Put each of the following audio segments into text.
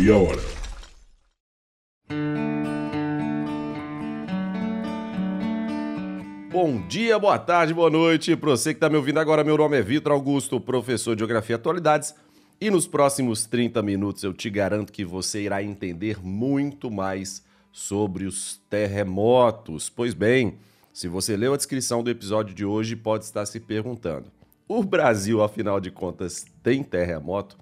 meia hora. Bom dia, boa tarde, boa noite. Para você que está me ouvindo agora, meu nome é Vitor Augusto, professor de Geografia e Atualidades. E nos próximos 30 minutos eu te garanto que você irá entender muito mais sobre os terremotos. Pois bem, se você leu a descrição do episódio de hoje, pode estar se perguntando: o Brasil, afinal de contas, tem terremoto?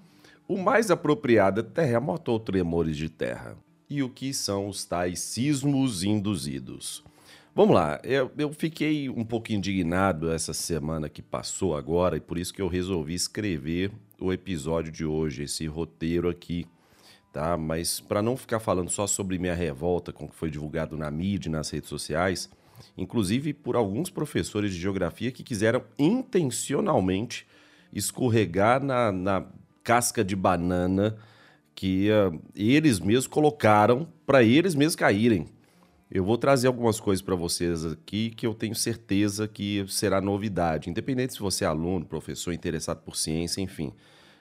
O mais apropriado é terremoto ou tremores de terra? E o que são os tais sismos induzidos? Vamos lá, eu, eu, fiquei um pouco indignado essa semana que passou agora e por isso que eu resolvi escrever o episódio de hoje, esse roteiro aqui, tá? Mas para não ficar falando só sobre minha revolta com o que foi divulgado na mídia nas redes sociais, inclusive por alguns professores de geografia que quiseram intencionalmente escorregar na, na casca de banana que uh, eles mesmos colocaram para eles mesmos caírem. Eu vou trazer algumas coisas para vocês aqui que eu tenho certeza que será novidade, independente se você é aluno, professor, interessado por ciência, enfim.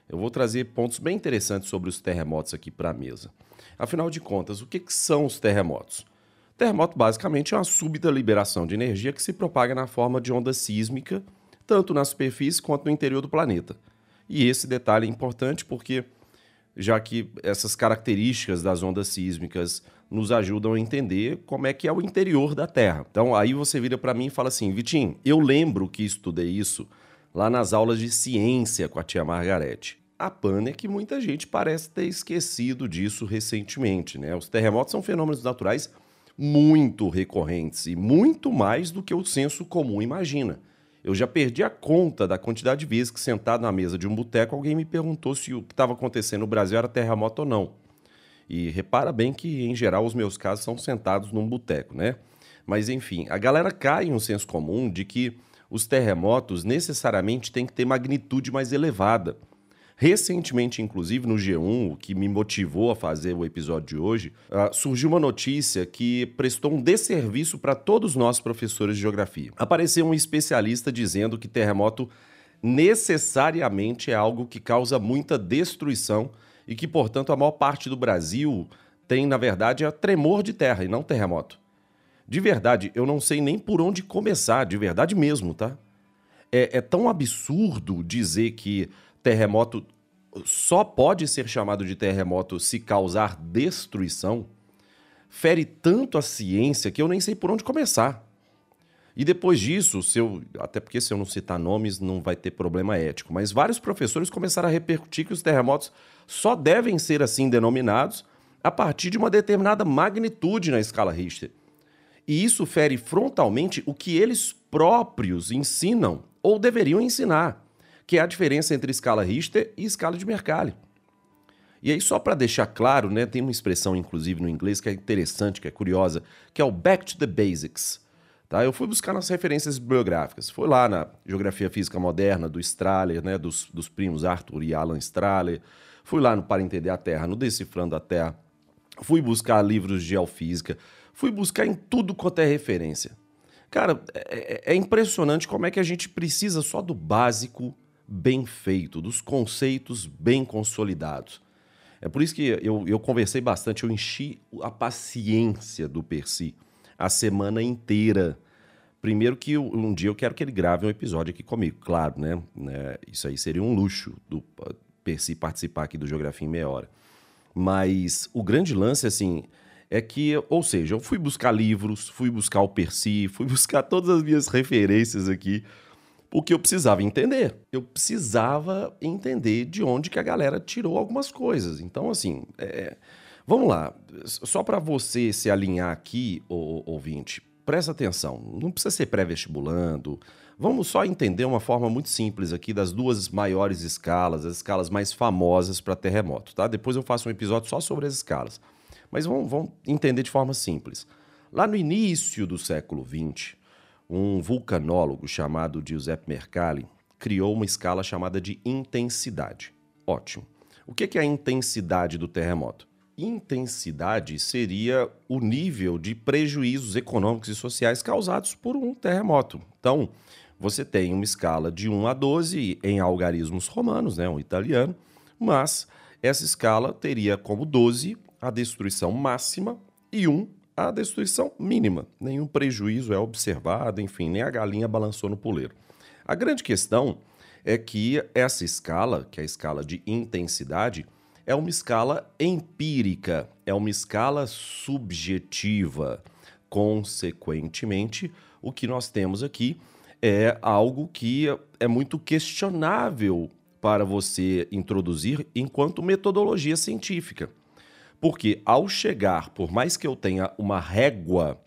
Eu vou trazer pontos bem interessantes sobre os terremotos aqui para a mesa. Afinal de contas, o que, que são os terremotos? Terremoto basicamente é uma súbita liberação de energia que se propaga na forma de onda sísmica, tanto na superfície quanto no interior do planeta. E esse detalhe é importante porque, já que essas características das ondas sísmicas nos ajudam a entender como é que é o interior da Terra. Então aí você vira para mim e fala assim, Vitinho, eu lembro que estudei isso lá nas aulas de ciência com a tia Margarete. A pana é que muita gente parece ter esquecido disso recentemente, né? Os terremotos são fenômenos naturais muito recorrentes e muito mais do que o senso comum imagina. Eu já perdi a conta da quantidade de vezes que, sentado na mesa de um boteco, alguém me perguntou se o que estava acontecendo no Brasil era terremoto ou não. E repara bem que, em geral, os meus casos são sentados num boteco, né? Mas, enfim, a galera cai em um senso comum de que os terremotos necessariamente têm que ter magnitude mais elevada. Recentemente, inclusive, no G1, o que me motivou a fazer o episódio de hoje, uh, surgiu uma notícia que prestou um desserviço para todos nós professores de geografia. Apareceu um especialista dizendo que terremoto necessariamente é algo que causa muita destruição e que, portanto, a maior parte do Brasil tem, na verdade, a tremor de terra e não terremoto. De verdade, eu não sei nem por onde começar, de verdade mesmo, tá? É, é tão absurdo dizer que terremoto só pode ser chamado de terremoto se causar destruição. Fere tanto a ciência que eu nem sei por onde começar. E depois disso, se eu, até porque se eu não citar nomes não vai ter problema ético, mas vários professores começaram a repercutir que os terremotos só devem ser assim denominados a partir de uma determinada magnitude na escala Richter. E isso fere frontalmente o que eles próprios ensinam ou deveriam ensinar, que é a diferença entre escala Richter e escala de Mercalli. E aí, só para deixar claro, né, tem uma expressão, inclusive, no inglês que é interessante, que é curiosa, que é o back to the basics. Tá? Eu fui buscar nas referências bibliográficas. Foi lá na Geografia Física Moderna, do Strahler, né, dos, dos primos Arthur e Alan Strahler. Fui lá no Para Entender a Terra, no Decifrando a Terra. Fui buscar livros de geofísica. Fui buscar em tudo quanto é referência. Cara, é, é, é impressionante como é que a gente precisa só do básico bem feito, dos conceitos bem consolidados. É por isso que eu, eu conversei bastante, eu enchi a paciência do Percy a semana inteira. Primeiro que um dia eu quero que ele grave um episódio aqui comigo, claro, né? É, isso aí seria um luxo do Percy participar aqui do Geografia em Meia Hora. Mas o grande lance, assim, é que, ou seja, eu fui buscar livros, fui buscar o Percy, fui buscar todas as minhas referências aqui, porque eu precisava entender. Eu precisava entender de onde que a galera tirou algumas coisas. Então, assim, é, Vamos lá, só para você se alinhar aqui, ouvinte, presta atenção, não precisa ser pré-vestibulando. Vamos só entender uma forma muito simples aqui das duas maiores escalas, as escalas mais famosas para terremoto, tá? Depois eu faço um episódio só sobre as escalas. Mas vamos, vamos entender de forma simples. Lá no início do século XX, um vulcanólogo chamado Giuseppe Mercalli criou uma escala chamada de intensidade. Ótimo. O que é a intensidade do terremoto? intensidade seria o nível de prejuízos econômicos e sociais causados por um terremoto. Então, você tem uma escala de 1 a 12 em algarismos romanos, né, um italiano, mas essa escala teria como 12 a destruição máxima e 1 a destruição mínima. Nenhum prejuízo é observado, enfim, nem a galinha balançou no puleiro. A grande questão é que essa escala, que é a escala de intensidade, é uma escala empírica, é uma escala subjetiva. Consequentemente, o que nós temos aqui é algo que é muito questionável para você introduzir enquanto metodologia científica. Porque ao chegar, por mais que eu tenha uma régua,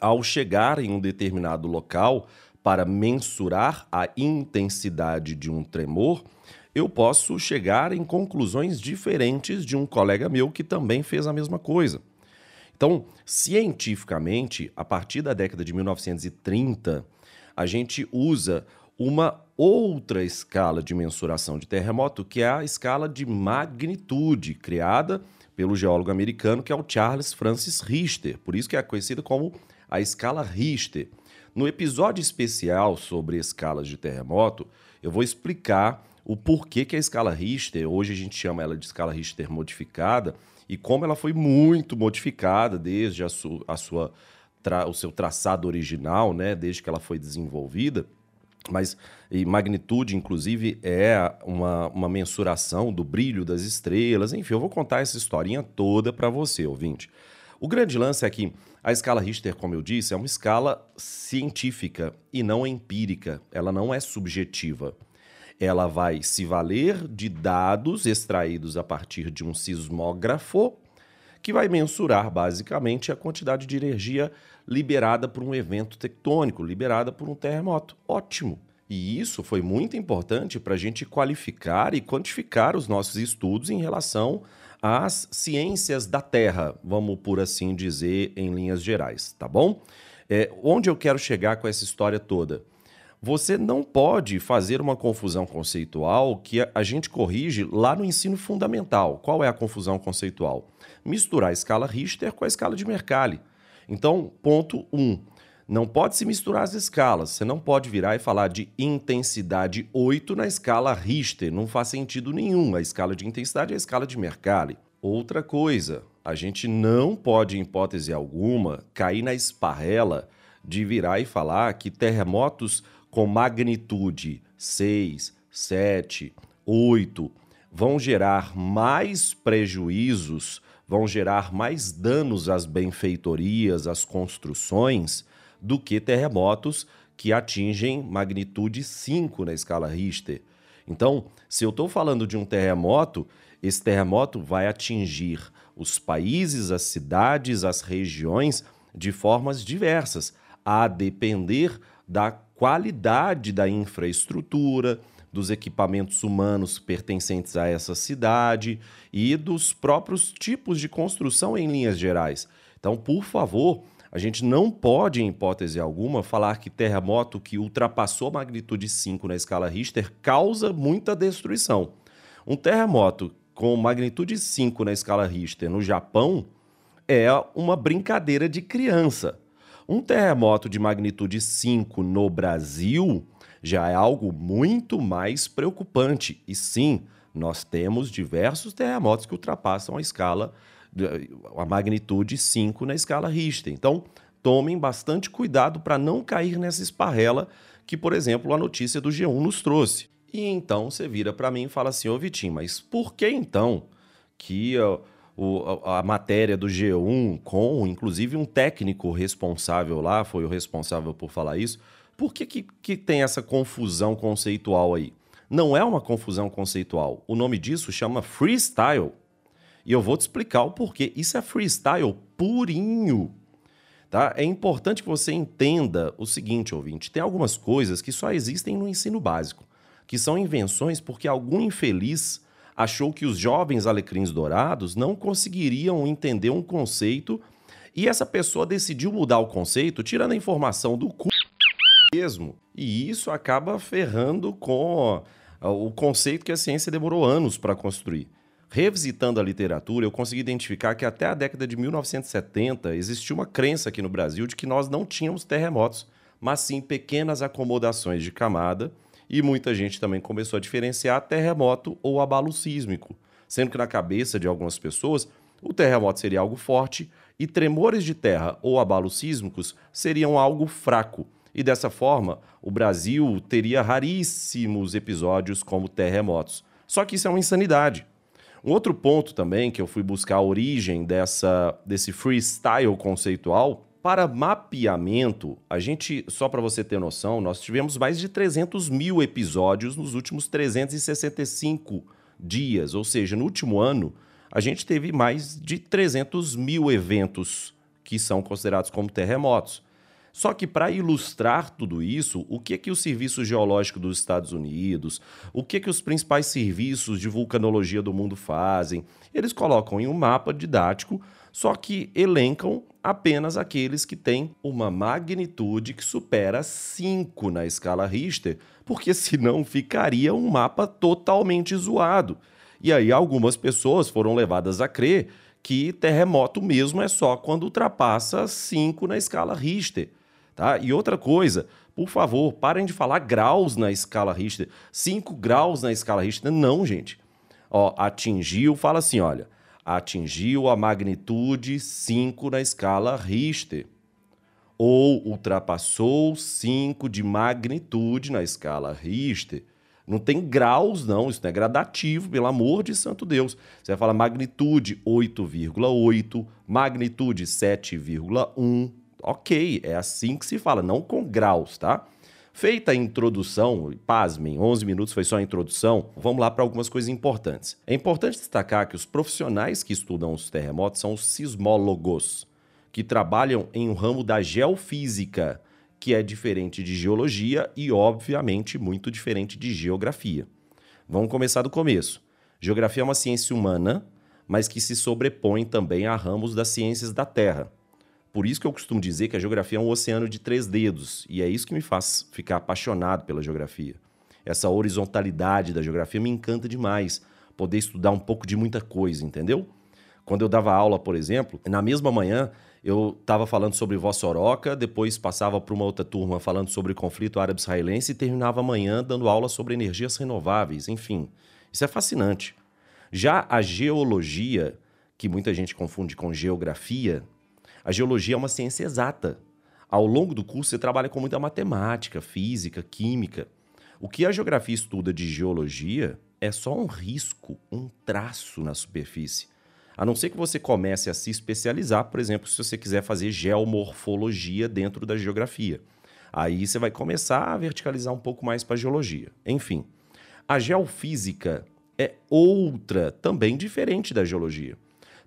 ao chegar em um determinado local para mensurar a intensidade de um tremor, eu posso chegar em conclusões diferentes de um colega meu que também fez a mesma coisa. Então, cientificamente, a partir da década de 1930, a gente usa uma outra escala de mensuração de terremoto, que é a escala de magnitude, criada pelo geólogo americano que é o Charles Francis Richter, por isso que é conhecida como a escala Richter. No episódio especial sobre escalas de terremoto, eu vou explicar o porquê que a escala Richter, hoje a gente chama ela de escala Richter modificada, e como ela foi muito modificada desde a, su a sua o seu traçado original, né, desde que ela foi desenvolvida. Mas e magnitude, inclusive, é uma, uma mensuração do brilho das estrelas. Enfim, eu vou contar essa historinha toda para você, ouvinte. O grande lance é que a escala Richter, como eu disse, é uma escala científica e não empírica. Ela não é subjetiva. Ela vai se valer de dados extraídos a partir de um sismógrafo, que vai mensurar basicamente a quantidade de energia liberada por um evento tectônico, liberada por um terremoto. Ótimo! E isso foi muito importante para a gente qualificar e quantificar os nossos estudos em relação às ciências da Terra, vamos por assim dizer, em linhas gerais, tá bom? É, onde eu quero chegar com essa história toda? Você não pode fazer uma confusão conceitual que a gente corrige lá no ensino fundamental. Qual é a confusão conceitual? Misturar a escala Richter com a escala de Mercalli. Então, ponto 1. Um, não pode se misturar as escalas. Você não pode virar e falar de intensidade 8 na escala Richter. Não faz sentido nenhum. A escala de intensidade é a escala de Mercalli. Outra coisa, a gente não pode, em hipótese alguma, cair na esparrela de virar e falar que terremotos com magnitude 6, 7, 8 vão gerar mais prejuízos vão gerar mais danos às benfeitorias, às construções, do que terremotos que atingem magnitude 5 na escala Richter. Então, se eu estou falando de um terremoto, esse terremoto vai atingir os países, as cidades, as regiões de formas diversas, a depender da qualidade da infraestrutura, dos equipamentos humanos pertencentes a essa cidade e dos próprios tipos de construção em linhas gerais. Então, por favor, a gente não pode, em hipótese alguma, falar que terremoto que ultrapassou a magnitude 5 na escala Richter causa muita destruição. Um terremoto com magnitude 5 na escala Richter no Japão é uma brincadeira de criança. Um terremoto de magnitude 5 no Brasil já é algo muito mais preocupante. E sim, nós temos diversos terremotos que ultrapassam a escala, a magnitude 5 na escala Richter. Então, tomem bastante cuidado para não cair nessa esparrela que, por exemplo, a notícia do G1 nos trouxe. E então você vira para mim e fala assim: Ô Vitinho, mas por que então que o, a, a matéria do G1, com inclusive um técnico responsável lá, foi o responsável por falar isso, por que, que, que tem essa confusão conceitual aí? Não é uma confusão conceitual. O nome disso chama freestyle. E eu vou te explicar o porquê. Isso é freestyle purinho. Tá? É importante que você entenda o seguinte, ouvinte: tem algumas coisas que só existem no ensino básico, que são invenções porque algum infeliz achou que os jovens alecrins dourados não conseguiriam entender um conceito e essa pessoa decidiu mudar o conceito, tirando a informação do cu mesmo. E isso acaba ferrando com o conceito que a ciência demorou anos para construir. Revisitando a literatura, eu consegui identificar que até a década de 1970 existia uma crença aqui no Brasil de que nós não tínhamos terremotos, mas sim pequenas acomodações de camada, e muita gente também começou a diferenciar terremoto ou abalo sísmico. sendo que na cabeça de algumas pessoas o terremoto seria algo forte e tremores de terra ou abalos sísmicos seriam algo fraco. E dessa forma, o Brasil teria raríssimos episódios como terremotos. Só que isso é uma insanidade. Um outro ponto também que eu fui buscar a origem dessa, desse freestyle conceitual para mapeamento, a gente, só para você ter noção, nós tivemos mais de 300 mil episódios nos últimos 365 dias, ou seja, no último ano, a gente teve mais de 300 mil eventos que são considerados como terremotos. Só que para ilustrar tudo isso, o que é que o Serviço Geológico dos Estados Unidos, o que é que os principais serviços de vulcanologia do mundo fazem? Eles colocam em um mapa didático, só que elencam apenas aqueles que têm uma magnitude que supera 5 na escala Richter, porque senão ficaria um mapa totalmente zoado. E aí algumas pessoas foram levadas a crer que terremoto mesmo é só quando ultrapassa 5 na escala Richter. Tá? E outra coisa, por favor, parem de falar graus na escala Richter. 5 graus na escala Richter. Não, gente. Ó, atingiu, fala assim, olha, atingiu a magnitude 5 na escala Richter. Ou ultrapassou 5 de magnitude na escala Richter. Não tem graus, não, isso não é gradativo, pelo amor de santo Deus. Você vai falar magnitude 8,8, magnitude 7,1, ok, é assim que se fala, não com graus, tá? Feita a introdução, pasmem, 11 minutos foi só a introdução, vamos lá para algumas coisas importantes. É importante destacar que os profissionais que estudam os terremotos são os sismólogos, que trabalham em um ramo da geofísica, que é diferente de geologia e, obviamente, muito diferente de geografia. Vamos começar do começo. Geografia é uma ciência humana, mas que se sobrepõe também a ramos das ciências da Terra. Por isso que eu costumo dizer que a geografia é um oceano de três dedos, e é isso que me faz ficar apaixonado pela geografia. Essa horizontalidade da geografia me encanta demais, poder estudar um pouco de muita coisa, entendeu? Quando eu dava aula, por exemplo, na mesma manhã eu estava falando sobre Vossoroca, depois passava para uma outra turma falando sobre conflito árabe-israelense e terminava amanhã dando aula sobre energias renováveis, enfim. Isso é fascinante. Já a geologia, que muita gente confunde com geografia, a geologia é uma ciência exata. Ao longo do curso, você trabalha com muita matemática, física, química. O que a geografia estuda de geologia é só um risco, um traço na superfície. A não ser que você comece a se especializar, por exemplo, se você quiser fazer geomorfologia dentro da geografia. Aí você vai começar a verticalizar um pouco mais para a geologia. Enfim, a geofísica é outra, também diferente da geologia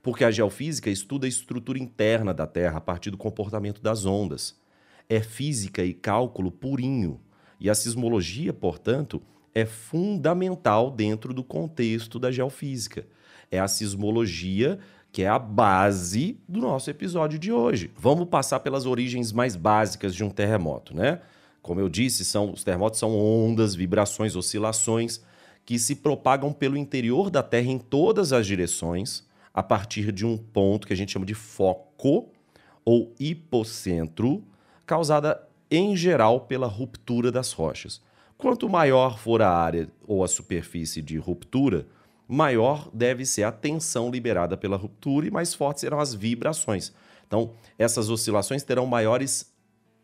porque a geofísica estuda a estrutura interna da Terra a partir do comportamento das ondas. É física e cálculo purinho. E a sismologia, portanto, é fundamental dentro do contexto da geofísica. É a sismologia que é a base do nosso episódio de hoje. Vamos passar pelas origens mais básicas de um terremoto, né? Como eu disse, são, os terremotos são ondas, vibrações, oscilações que se propagam pelo interior da Terra em todas as direções a partir de um ponto que a gente chama de foco ou hipocentro, causada em geral pela ruptura das rochas. Quanto maior for a área ou a superfície de ruptura, maior deve ser a tensão liberada pela ruptura e mais fortes serão as vibrações. Então, essas oscilações terão maiores,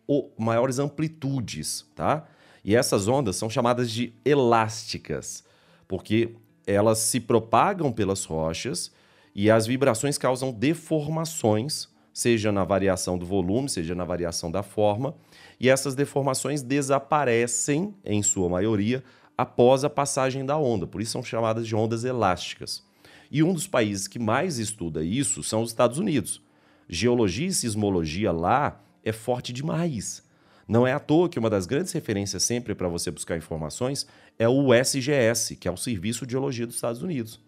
ou, maiores amplitudes, tá? E essas ondas são chamadas de elásticas, porque elas se propagam pelas rochas e as vibrações causam deformações, seja na variação do volume, seja na variação da forma, e essas deformações desaparecem, em sua maioria, após a passagem da onda, por isso são chamadas de ondas elásticas. E um dos países que mais estuda isso são os Estados Unidos. Geologia e sismologia lá é forte demais. Não é à toa que uma das grandes referências sempre para você buscar informações é o SGS, que é o Serviço de Geologia dos Estados Unidos.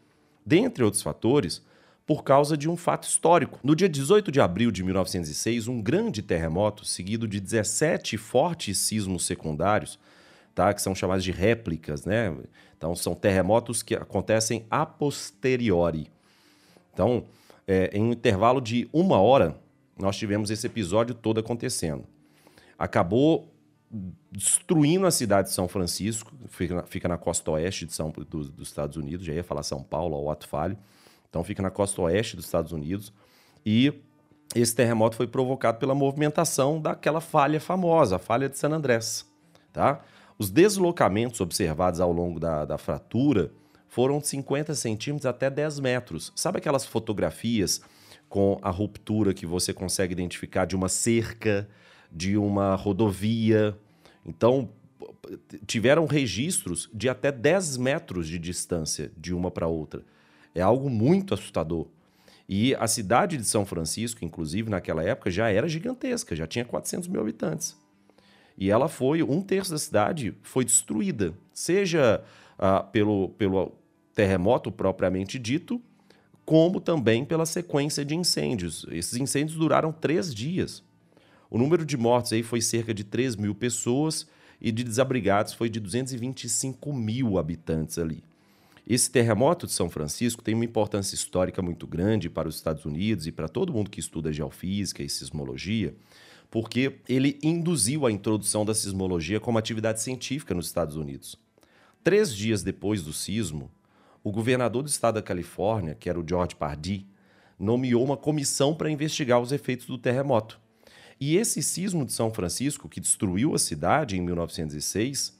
Dentre outros fatores, por causa de um fato histórico. No dia 18 de abril de 1906, um grande terremoto, seguido de 17 fortes sismos secundários, tá, que são chamados de réplicas, né? Então, são terremotos que acontecem a posteriori. Então, é, em um intervalo de uma hora, nós tivemos esse episódio todo acontecendo. Acabou destruindo a cidade de São Francisco, fica na, fica na costa oeste de São, do, dos Estados Unidos, já ia falar São Paulo ou Ato Falho, então fica na costa oeste dos Estados Unidos, e esse terremoto foi provocado pela movimentação daquela falha famosa, a falha de San Andrés. Tá? Os deslocamentos observados ao longo da, da fratura foram de 50 centímetros até 10 metros. Sabe aquelas fotografias com a ruptura que você consegue identificar de uma cerca, de uma rodovia? Então, tiveram registros de até 10 metros de distância de uma para outra. É algo muito assustador. E a cidade de São Francisco, inclusive naquela época, já era gigantesca, já tinha 400 mil habitantes. E ela foi, um terço da cidade foi destruída, seja ah, pelo, pelo terremoto propriamente dito, como também pela sequência de incêndios. Esses incêndios duraram três dias. O número de mortes aí foi cerca de 3 mil pessoas e de desabrigados foi de 225 mil habitantes ali. Esse terremoto de São Francisco tem uma importância histórica muito grande para os Estados Unidos e para todo mundo que estuda geofísica e sismologia, porque ele induziu a introdução da sismologia como atividade científica nos Estados Unidos. Três dias depois do sismo, o governador do estado da Califórnia, que era o George Pardee, nomeou uma comissão para investigar os efeitos do terremoto. E esse sismo de São Francisco, que destruiu a cidade em 1906,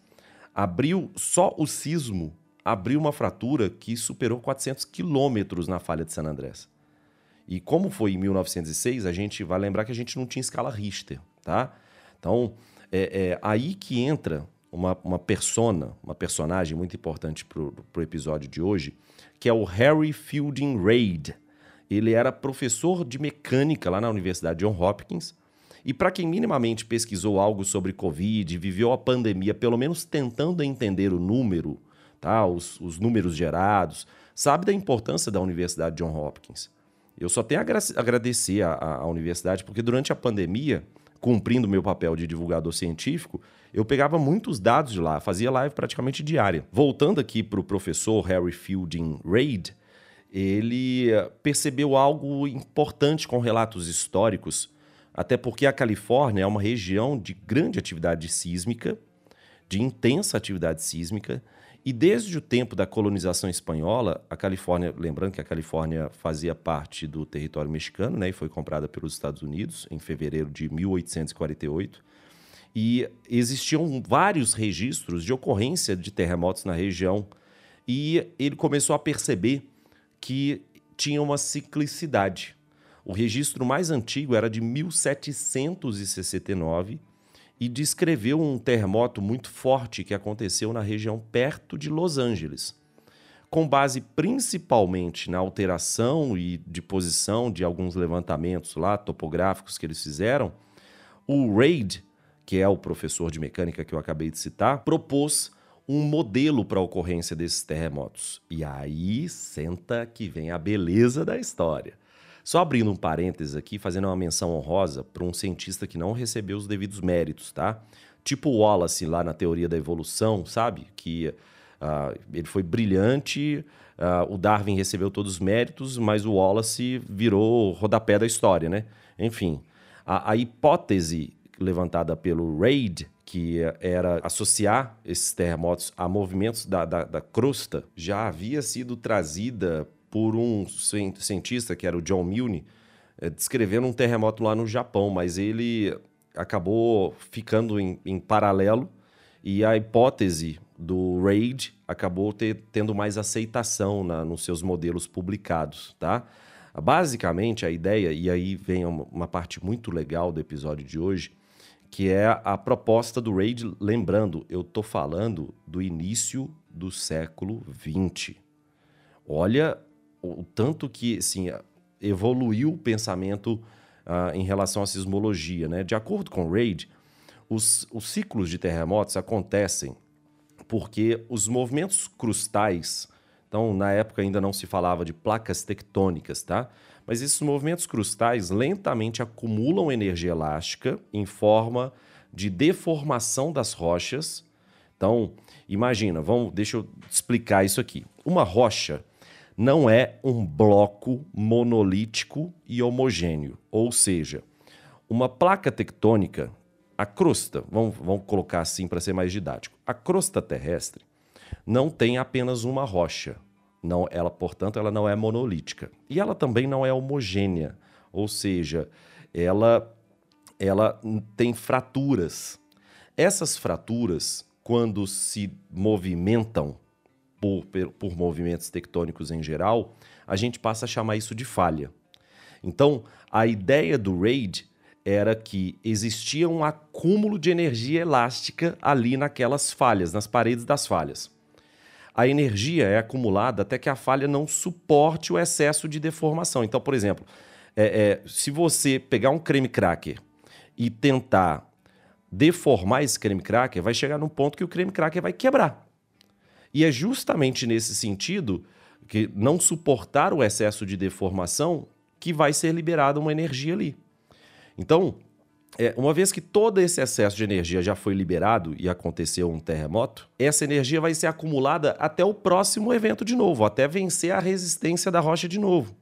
abriu só o sismo abriu uma fratura que superou 400 quilômetros na falha de San Andrés. E como foi em 1906, a gente vai lembrar que a gente não tinha escala Richter, tá? Então, é, é aí que entra uma, uma persona, uma personagem muito importante para o episódio de hoje, que é o Harry Fielding Reid. Ele era professor de mecânica lá na Universidade John Hopkins. E para quem minimamente pesquisou algo sobre Covid, viveu a pandemia, pelo menos tentando entender o número tá? os, os números gerados, sabe da importância da Universidade John Hopkins. Eu só tenho a agradecer à universidade, porque durante a pandemia, cumprindo meu papel de divulgador científico, eu pegava muitos dados de lá, fazia live praticamente diária. Voltando aqui para o professor Harry Fielding Reid, ele eh, percebeu algo importante com relatos históricos, até porque a Califórnia é uma região de grande atividade sísmica, de intensa atividade sísmica, e desde o tempo da colonização espanhola, a Califórnia, lembrando que a Califórnia fazia parte do território mexicano, né, e foi comprada pelos Estados Unidos em fevereiro de 1848, e existiam vários registros de ocorrência de terremotos na região, e ele começou a perceber que tinha uma ciclicidade. O registro mais antigo era de 1769 e descreveu um terremoto muito forte que aconteceu na região perto de Los Angeles. Com base principalmente na alteração e de posição de alguns levantamentos lá topográficos que eles fizeram, o Reid, que é o professor de mecânica que eu acabei de citar, propôs um modelo para a ocorrência desses terremotos. E aí senta que vem a beleza da história. Só abrindo um parênteses aqui, fazendo uma menção honrosa para um cientista que não recebeu os devidos méritos, tá? Tipo Wallace lá na teoria da evolução, sabe? Que uh, ele foi brilhante, uh, o Darwin recebeu todos os méritos, mas o Wallace virou rodapé da história, né? Enfim, a, a hipótese levantada pelo Reid, que era associar esses terremotos a movimentos da, da, da crosta, já havia sido trazida por um cientista, que era o John Milne, é, descrevendo um terremoto lá no Japão, mas ele acabou ficando em, em paralelo e a hipótese do RAID acabou ter, tendo mais aceitação na, nos seus modelos publicados, tá? Basicamente, a ideia, e aí vem uma, parte muito legal do episódio de hoje, que é a proposta do RAID, lembrando, eu estou falando do início do século XX. Olha o tanto que assim, evoluiu o pensamento uh, em relação à sismologia. Né? De acordo com Reid, os, os ciclos de terremotos acontecem porque os movimentos crustais, então na época ainda não se falava de placas tectônicas, tá? Mas esses movimentos crustais lentamente acumulam energia elástica em forma de deformação das rochas. Então, imagina, vamos, deixa eu explicar isso aqui. Uma rocha, não é um bloco monolítico e homogêneo. Ou seja, uma placa tectônica, a crosta, vamos, vamos colocar assim para ser mais didático, a crosta terrestre não tem apenas uma rocha. Não, ela, portanto, ela não é monolítica. E ela também não é homogênea, ou seja, ela, ela tem fraturas. Essas fraturas, quando se movimentam por, por movimentos tectônicos em geral, a gente passa a chamar isso de falha. Então, a ideia do RAID era que existia um acúmulo de energia elástica ali naquelas falhas, nas paredes das falhas. A energia é acumulada até que a falha não suporte o excesso de deformação. Então, por exemplo, é, é, se você pegar um creme cracker e tentar deformar esse creme cracker, vai chegar num ponto que o creme cracker vai quebrar. E é justamente nesse sentido que não suportar o excesso de deformação que vai ser liberada uma energia ali. Então, é, uma vez que todo esse excesso de energia já foi liberado e aconteceu um terremoto, essa energia vai ser acumulada até o próximo evento de novo, até vencer a resistência da rocha de novo.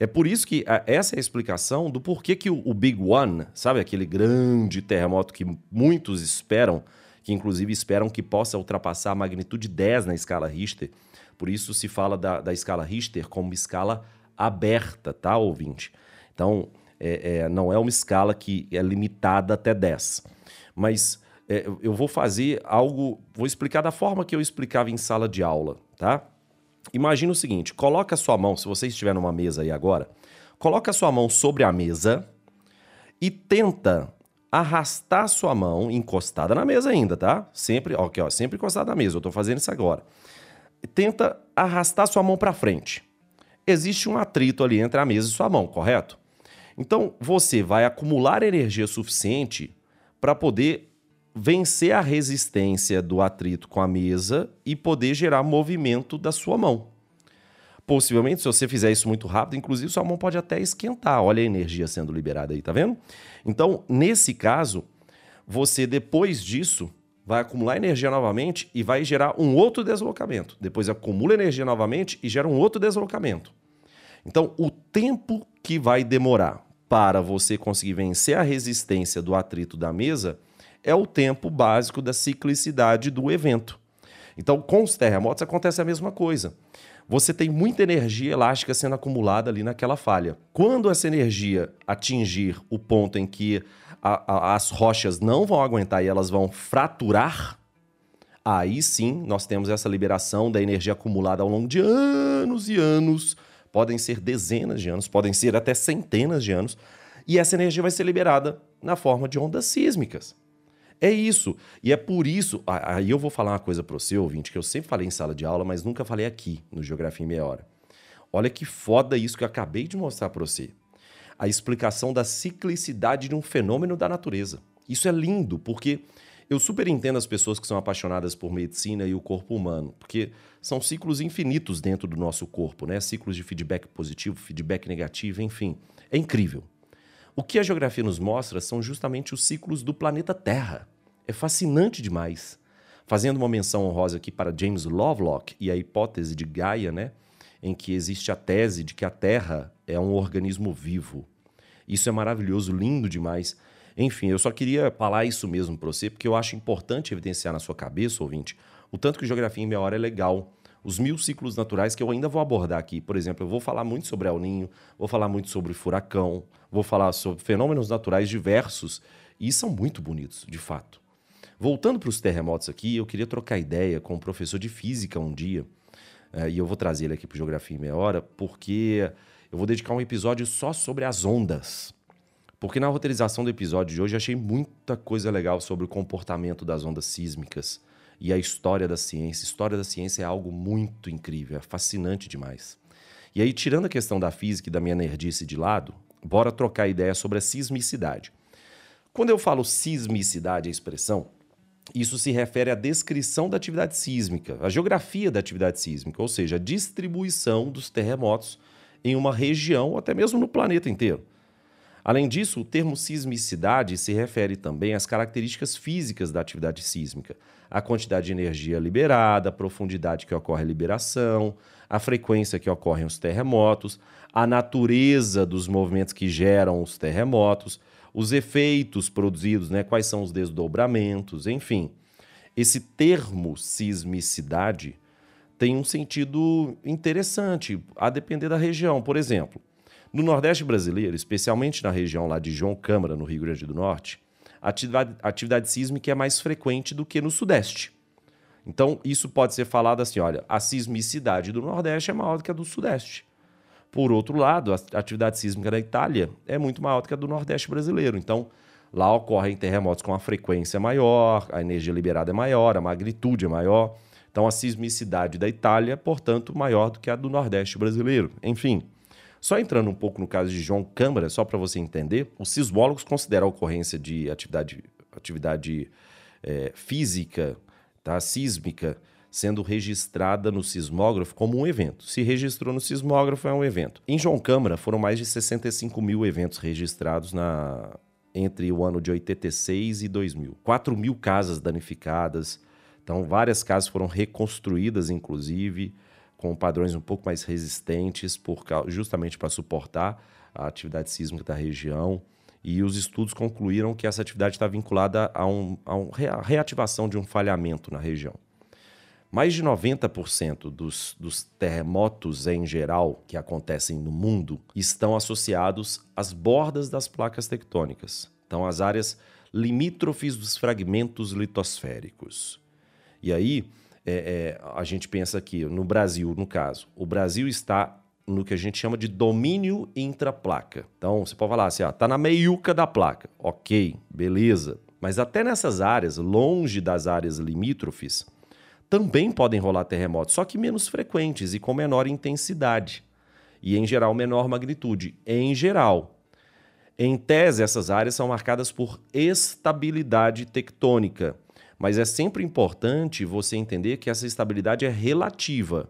É por isso que a, essa é a explicação do porquê que o, o Big One, sabe, aquele grande terremoto que muitos esperam, que inclusive esperam que possa ultrapassar a magnitude 10 na escala Richter. Por isso se fala da, da escala Richter como escala aberta, tá, ouvinte? Então, é, é, não é uma escala que é limitada até 10. Mas é, eu vou fazer algo, vou explicar da forma que eu explicava em sala de aula, tá? Imagina o seguinte: coloca a sua mão, se você estiver numa mesa aí agora, coloca a sua mão sobre a mesa e tenta arrastar sua mão encostada na mesa ainda, tá? Sempre, ok, ó, sempre encostada na mesa. Eu tô fazendo isso agora. Tenta arrastar sua mão para frente existe um atrito ali entre a mesa e sua mão, correto? Então você vai acumular energia suficiente para poder vencer a resistência do atrito com a mesa e poder gerar movimento da sua mão. Possivelmente, se você fizer isso muito rápido, inclusive sua mão pode até esquentar. Olha a energia sendo liberada aí, tá vendo? Então, nesse caso, você depois disso vai acumular energia novamente e vai gerar um outro deslocamento. Depois acumula energia novamente e gera um outro deslocamento. Então, o tempo que vai demorar para você conseguir vencer a resistência do atrito da mesa é o tempo básico da ciclicidade do evento. Então, com os terremotos acontece a mesma coisa. Você tem muita energia elástica sendo acumulada ali naquela falha. Quando essa energia atingir o ponto em que a, a, as rochas não vão aguentar e elas vão fraturar, aí sim nós temos essa liberação da energia acumulada ao longo de anos e anos. Podem ser dezenas de anos, podem ser até centenas de anos. E essa energia vai ser liberada na forma de ondas sísmicas. É isso. E é por isso. Aí eu vou falar uma coisa para você, ouvinte, que eu sempre falei em sala de aula, mas nunca falei aqui no Geografia em Meia Hora. Olha que foda isso que eu acabei de mostrar para você a explicação da ciclicidade de um fenômeno da natureza. Isso é lindo, porque eu super entendo as pessoas que são apaixonadas por medicina e o corpo humano, porque são ciclos infinitos dentro do nosso corpo, né? Ciclos de feedback positivo, feedback negativo, enfim. É incrível. O que a geografia nos mostra são justamente os ciclos do planeta Terra. É fascinante demais. Fazendo uma menção honrosa aqui para James Lovelock e a hipótese de Gaia, né? em que existe a tese de que a Terra é um organismo vivo. Isso é maravilhoso, lindo demais. Enfim, eu só queria falar isso mesmo para você, porque eu acho importante evidenciar na sua cabeça, ouvinte, o tanto que Geografia em Meia Hora é legal. Os mil ciclos naturais que eu ainda vou abordar aqui. Por exemplo, eu vou falar muito sobre El Ninho, vou falar muito sobre furacão, vou falar sobre fenômenos naturais diversos, e são muito bonitos, de fato. Voltando para os terremotos aqui, eu queria trocar ideia com um professor de física um dia, é, e eu vou trazer ele aqui para Geografia em Meia Hora, porque eu vou dedicar um episódio só sobre as ondas. Porque na roteirização do episódio de hoje eu achei muita coisa legal sobre o comportamento das ondas sísmicas e a história da ciência. História da ciência é algo muito incrível, é fascinante demais. E aí, tirando a questão da física e da minha nerdice de lado, bora trocar ideia sobre a sismicidade. Quando eu falo sismicidade, a expressão, isso se refere à descrição da atividade sísmica, à geografia da atividade sísmica, ou seja, a distribuição dos terremotos em uma região ou até mesmo no planeta inteiro. Além disso, o termo sismicidade se refere também às características físicas da atividade sísmica, a quantidade de energia liberada, a profundidade que ocorre a liberação, a frequência que ocorrem os terremotos, a natureza dos movimentos que geram os terremotos, os efeitos produzidos, né? quais são os desdobramentos, enfim. Esse termo sismicidade tem um sentido interessante, a depender da região. Por exemplo, no Nordeste brasileiro, especialmente na região lá de João Câmara, no Rio Grande do Norte, a atividade, atividade sísmica é mais frequente do que no Sudeste. Então, isso pode ser falado assim: olha, a sismicidade do Nordeste é maior do que a do Sudeste. Por outro lado, a atividade sísmica da Itália é muito maior do que a do Nordeste brasileiro. Então, lá ocorrem terremotos com uma frequência maior, a energia liberada é maior, a magnitude é maior. Então, a sismicidade da Itália, portanto, maior do que a do Nordeste brasileiro. Enfim, só entrando um pouco no caso de João Câmara, só para você entender, os sismólogos consideram a ocorrência de atividade, atividade é, física, tá, sísmica, sendo registrada no sismógrafo como um evento. Se registrou no sismógrafo, é um evento. Em João Câmara, foram mais de 65 mil eventos registrados na, entre o ano de 86 e 2000. 4 mil casas danificadas. Então, várias casas foram reconstruídas, inclusive, com padrões um pouco mais resistentes, por, justamente para suportar a atividade sísmica da região. E os estudos concluíram que essa atividade está vinculada a, um, a, um, reativação de um falhamento na região. Mais de 90% dos, dos terremotos em geral que acontecem no mundo estão associados às bordas das placas tectônicas, então às áreas limítrofes dos fragmentos litosféricos. E aí é, é, a gente pensa que no Brasil, no caso, o Brasil está no que a gente chama de domínio intraplaca. Então você pode falar assim, ah, na meiuca da placa. Ok, beleza. Mas até nessas áreas, longe das áreas limítrofes, também podem rolar terremotos, só que menos frequentes e com menor intensidade. E, em geral, menor magnitude. Em geral. Em tese, essas áreas são marcadas por estabilidade tectônica. Mas é sempre importante você entender que essa estabilidade é relativa.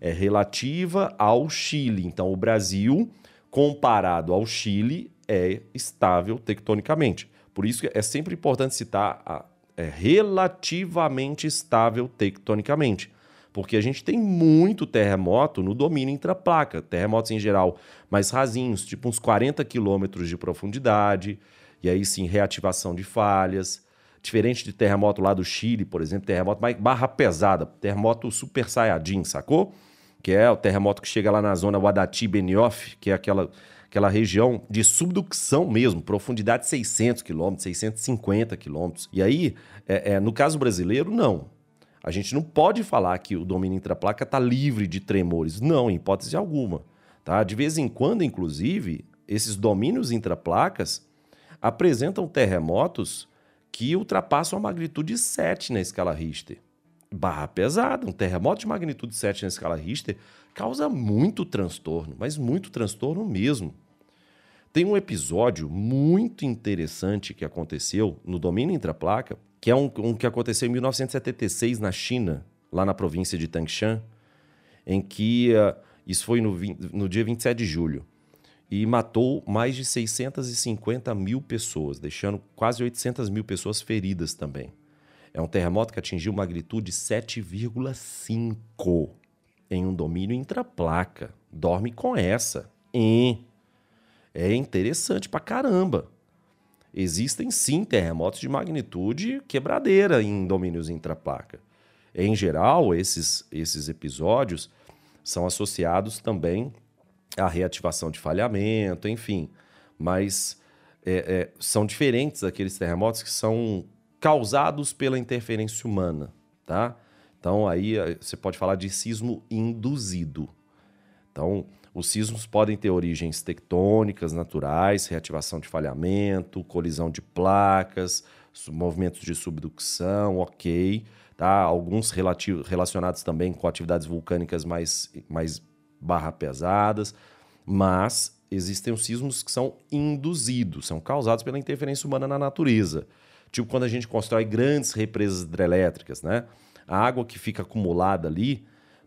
É relativa ao Chile. Então, o Brasil, comparado ao Chile, é estável tectonicamente. Por isso é sempre importante citar a é relativamente estável tectonicamente. Porque a gente tem muito terremoto no domínio intraplaca, terremotos em geral mais rasinhos, tipo uns 40 quilômetros de profundidade, e aí sim reativação de falhas. Diferente de terremoto lá do Chile, por exemplo, terremoto mais barra pesada, terremoto super saiyajin, sacou? Que é o terremoto que chega lá na zona Wadati Benioff, que é aquela aquela região de subducção mesmo, profundidade 600 quilômetros, 650 quilômetros. E aí, é, é, no caso brasileiro, não. A gente não pode falar que o domínio intraplaca está livre de tremores. Não, em hipótese alguma. Tá? De vez em quando, inclusive, esses domínios intraplacas apresentam terremotos que ultrapassam a magnitude 7 na escala Richter. Barra pesada, um terremoto de magnitude 7 na escala Richter causa muito transtorno, mas muito transtorno mesmo. Tem um episódio muito interessante que aconteceu no domínio intraplaca, que é um, um que aconteceu em 1976 na China, lá na província de Tangshan, em que uh, isso foi no, no dia 27 de julho e matou mais de 650 mil pessoas, deixando quase 800 mil pessoas feridas também. É um terremoto que atingiu magnitude 7,5 em um domínio intraplaca. Dorme com essa. E é interessante pra caramba. Existem sim terremotos de magnitude quebradeira em domínios intraplaca. Em geral, esses, esses episódios são associados também à reativação de falhamento, enfim. Mas é, é, são diferentes daqueles terremotos que são causados pela interferência humana, tá? Então aí eh, você pode falar de sismo induzido. Então, os sismos podem ter origens tectônicas naturais, reativação de falhamento, colisão de placas, movimentos de subducção, ok. Tá? Alguns relacionados também com atividades vulcânicas mais, mais barra pesadas, mas existem os sismos que são induzidos, são causados pela interferência humana na natureza. Tipo quando a gente constrói grandes represas hidrelétricas, né? A água que fica acumulada ali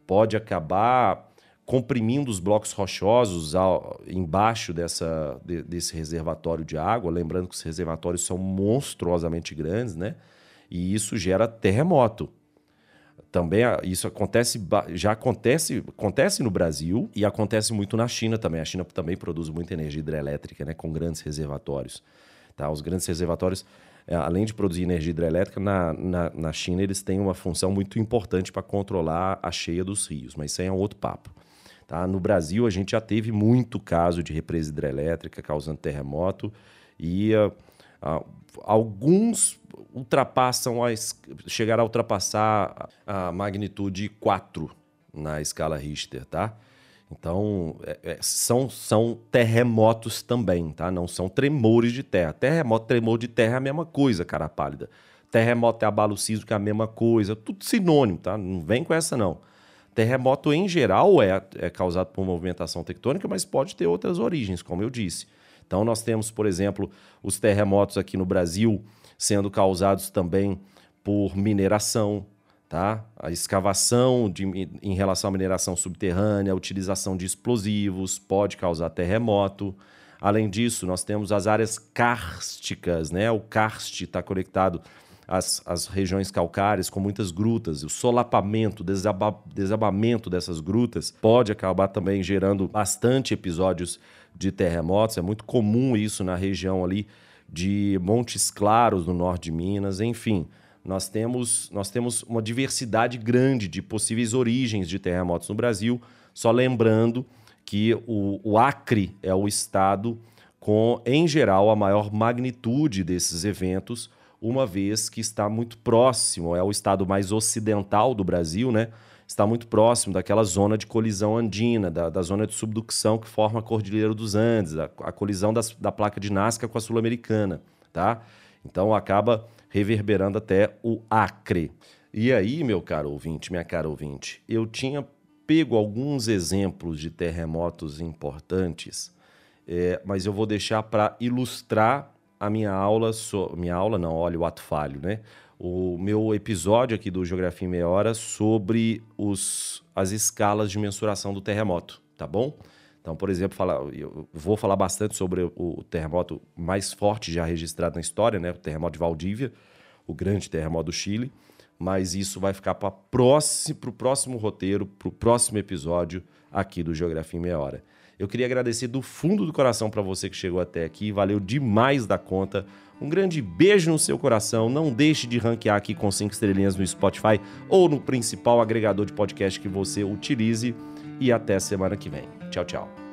pode acabar comprimindo os blocos rochosos ao, embaixo dessa, de, desse reservatório de água, lembrando que os reservatórios são monstruosamente grandes, né? E isso gera terremoto. Também isso acontece, já acontece, acontece no Brasil e acontece muito na China também. A China também produz muita energia hidrelétrica, né, com grandes reservatórios. Tá? Os grandes reservatórios, é, além de produzir energia hidrelétrica, na, na, na China eles têm uma função muito importante para controlar a cheia dos rios, mas isso aí é um outro papo. Tá? No Brasil, a gente já teve muito caso de represa hidrelétrica causando terremoto e uh, uh, alguns ultrapassam a, chegaram a ultrapassar a magnitude 4 na escala Richter, tá? Então, é, é, são, são terremotos também, tá? Não são tremores de terra. Terremoto, tremor de terra é a mesma coisa, cara pálida. Terremoto e abalo sísmico é a mesma coisa. Tudo sinônimo, tá? Não vem com essa, não. Terremoto, em geral, é, é causado por movimentação tectônica, mas pode ter outras origens, como eu disse. Então, nós temos, por exemplo, os terremotos aqui no Brasil sendo causados também por mineração, tá? A escavação de, em relação à mineração subterrânea, a utilização de explosivos pode causar terremoto. Além disso, nós temos as áreas kársticas, né? O karst está conectado às, às, regiões calcárias com muitas grutas. O solapamento, desaba, desabamento dessas grutas pode acabar também gerando bastante episódios de terremotos. É muito comum isso na região ali de Montes Claros, no norte de Minas, enfim nós temos, nós temos uma diversidade grande de possíveis origens de terremotos no Brasil. Só lembrando que o, o Acre é o estado com, em geral, a maior magnitude desses eventos, uma vez que está muito próximo, é o estado mais ocidental do Brasil, né? Está muito próximo daquela zona de colisão andina, da, da zona de subducção que forma a Cordilheira dos Andes, a, a colisão das, da placa de Nazca com a Sul-Americana, tá? Então acaba reverberando até o Acre. E aí, meu caro ouvinte, minha cara ouvinte, eu tinha pego alguns exemplos de terremotos importantes, é, mas eu vou deixar para ilustrar a minha aula, so, minha aula não, olha o ato falho, né? O meu episódio aqui do Geografia em Meia Hora sobre os, as escalas de mensuração do terremoto, tá bom? Então, por exemplo, falar, eu vou falar bastante sobre o terremoto mais forte já registrado na história, né? o terremoto de Valdívia, o grande terremoto do Chile, mas isso vai ficar para o próximo, próximo roteiro, para o próximo episódio aqui do Geografia em Meia Hora. Eu queria agradecer do fundo do coração para você que chegou até aqui, valeu demais da conta. Um grande beijo no seu coração. Não deixe de ranquear aqui com cinco estrelinhas no Spotify ou no principal agregador de podcast que você utilize. E até semana que vem. Tchau, tchau.